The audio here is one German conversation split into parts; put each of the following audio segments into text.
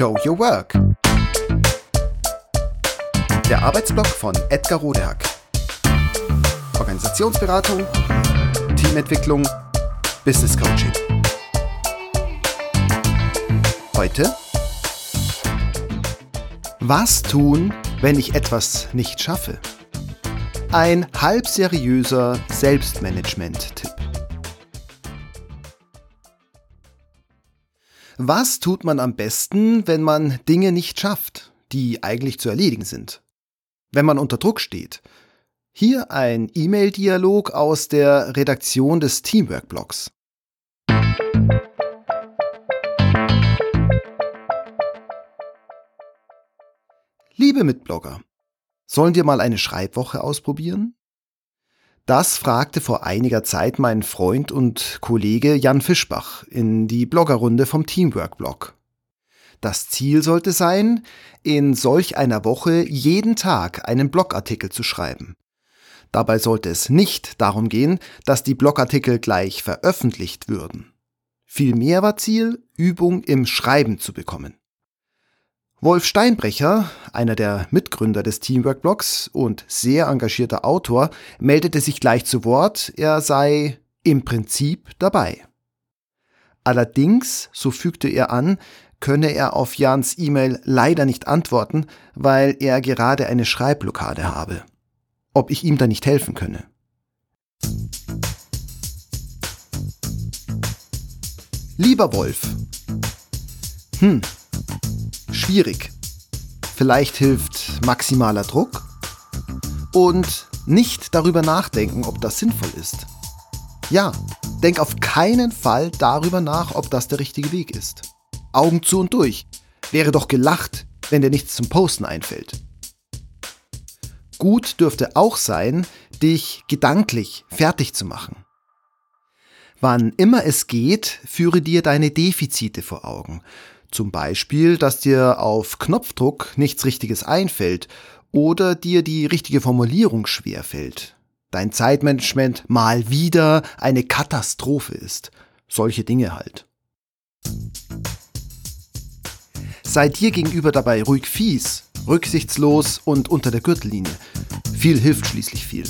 Show Your Work. Der Arbeitsblock von Edgar Rodehack. Organisationsberatung, Teamentwicklung, Business Coaching. Heute Was tun, wenn ich etwas nicht schaffe? Ein halb seriöser Selbstmanagement-Tipp. Was tut man am besten, wenn man Dinge nicht schafft, die eigentlich zu erledigen sind? Wenn man unter Druck steht? Hier ein E-Mail-Dialog aus der Redaktion des Teamwork-Blogs. Liebe Mitblogger, sollen wir mal eine Schreibwoche ausprobieren? Das fragte vor einiger Zeit mein Freund und Kollege Jan Fischbach in die Bloggerrunde vom Teamwork-Blog. Das Ziel sollte sein, in solch einer Woche jeden Tag einen Blogartikel zu schreiben. Dabei sollte es nicht darum gehen, dass die Blogartikel gleich veröffentlicht würden. Vielmehr war Ziel, Übung im Schreiben zu bekommen. Wolf Steinbrecher, einer der Mitgründer des Teamwork-Blogs und sehr engagierter Autor, meldete sich gleich zu Wort, er sei im Prinzip dabei. Allerdings, so fügte er an, könne er auf Jans E-Mail leider nicht antworten, weil er gerade eine Schreibblockade habe. Ob ich ihm da nicht helfen könne. Lieber Wolf. Hm, schwierig. Vielleicht hilft maximaler Druck und nicht darüber nachdenken, ob das sinnvoll ist. Ja, denk auf keinen Fall darüber nach, ob das der richtige Weg ist. Augen zu und durch. Wäre doch gelacht, wenn dir nichts zum Posten einfällt. Gut dürfte auch sein, dich gedanklich fertig zu machen. Wann immer es geht, führe dir deine Defizite vor Augen zum Beispiel, dass dir auf Knopfdruck nichts Richtiges einfällt oder dir die richtige Formulierung schwerfällt. Dein Zeitmanagement mal wieder eine Katastrophe ist. Solche Dinge halt. Sei dir gegenüber dabei ruhig fies, rücksichtslos und unter der Gürtellinie. Viel hilft schließlich viel.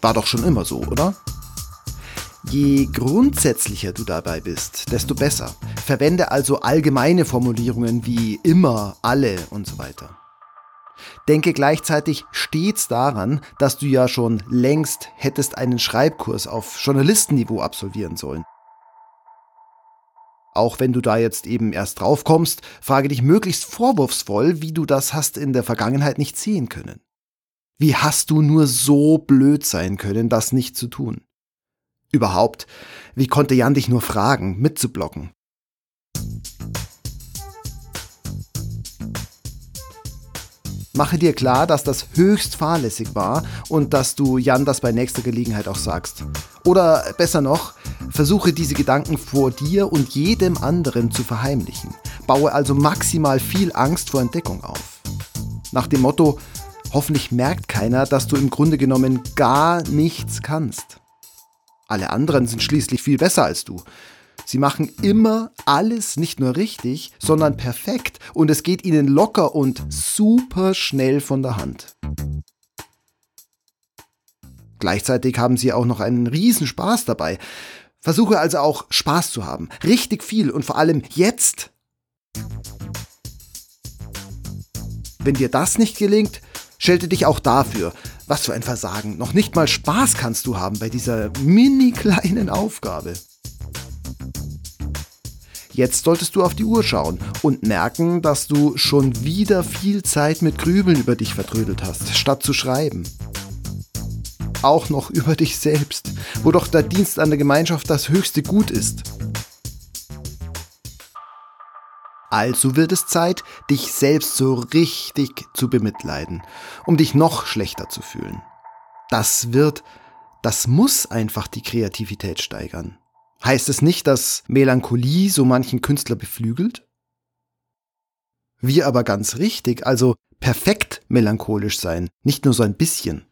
War doch schon immer so, oder? Je grundsätzlicher du dabei bist, desto besser. Verwende also allgemeine Formulierungen wie immer, alle und so weiter. Denke gleichzeitig stets daran, dass du ja schon längst hättest einen Schreibkurs auf Journalistenniveau absolvieren sollen. Auch wenn du da jetzt eben erst drauf kommst, frage dich möglichst vorwurfsvoll, wie du das hast in der Vergangenheit nicht sehen können. Wie hast du nur so blöd sein können, das nicht zu tun? Überhaupt, wie konnte Jan dich nur fragen, mitzublocken? Mache dir klar, dass das höchst fahrlässig war und dass du Jan das bei nächster Gelegenheit auch sagst. Oder besser noch, versuche diese Gedanken vor dir und jedem anderen zu verheimlichen. Baue also maximal viel Angst vor Entdeckung auf. Nach dem Motto, hoffentlich merkt keiner, dass du im Grunde genommen gar nichts kannst. Alle anderen sind schließlich viel besser als du. Sie machen immer alles nicht nur richtig, sondern perfekt und es geht ihnen locker und super schnell von der Hand. Gleichzeitig haben sie auch noch einen Riesenspaß dabei. Versuche also auch Spaß zu haben. Richtig viel und vor allem jetzt. Wenn dir das nicht gelingt, schelte dich auch dafür. Was für ein Versagen. Noch nicht mal Spaß kannst du haben bei dieser mini kleinen Aufgabe. Jetzt solltest du auf die Uhr schauen und merken, dass du schon wieder viel Zeit mit Grübeln über dich vertrödelt hast, statt zu schreiben. Auch noch über dich selbst, wo doch der Dienst an der Gemeinschaft das höchste Gut ist. Also wird es Zeit, dich selbst so richtig zu bemitleiden, um dich noch schlechter zu fühlen. Das wird, das muss einfach die Kreativität steigern. Heißt es nicht, dass Melancholie so manchen Künstler beflügelt? Wir aber ganz richtig, also perfekt melancholisch sein, nicht nur so ein bisschen.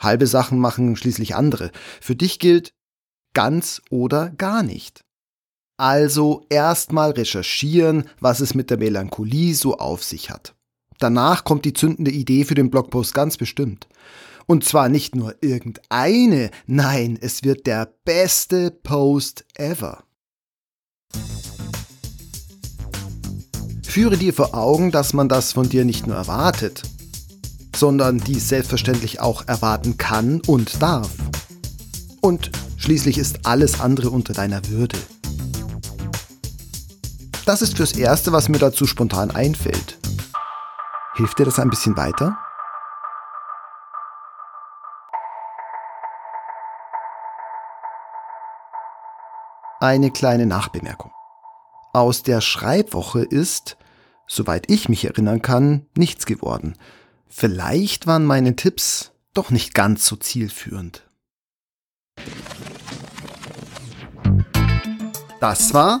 Halbe Sachen machen schließlich andere. Für dich gilt ganz oder gar nicht. Also erstmal recherchieren, was es mit der Melancholie so auf sich hat. Danach kommt die zündende Idee für den Blogpost ganz bestimmt. Und zwar nicht nur irgendeine, nein, es wird der beste Post ever. Führe dir vor Augen, dass man das von dir nicht nur erwartet, sondern dies selbstverständlich auch erwarten kann und darf. Und schließlich ist alles andere unter deiner Würde. Das ist fürs Erste, was mir dazu spontan einfällt. Hilft dir das ein bisschen weiter? Eine kleine Nachbemerkung. Aus der Schreibwoche ist, soweit ich mich erinnern kann, nichts geworden. Vielleicht waren meine Tipps doch nicht ganz so zielführend. Das war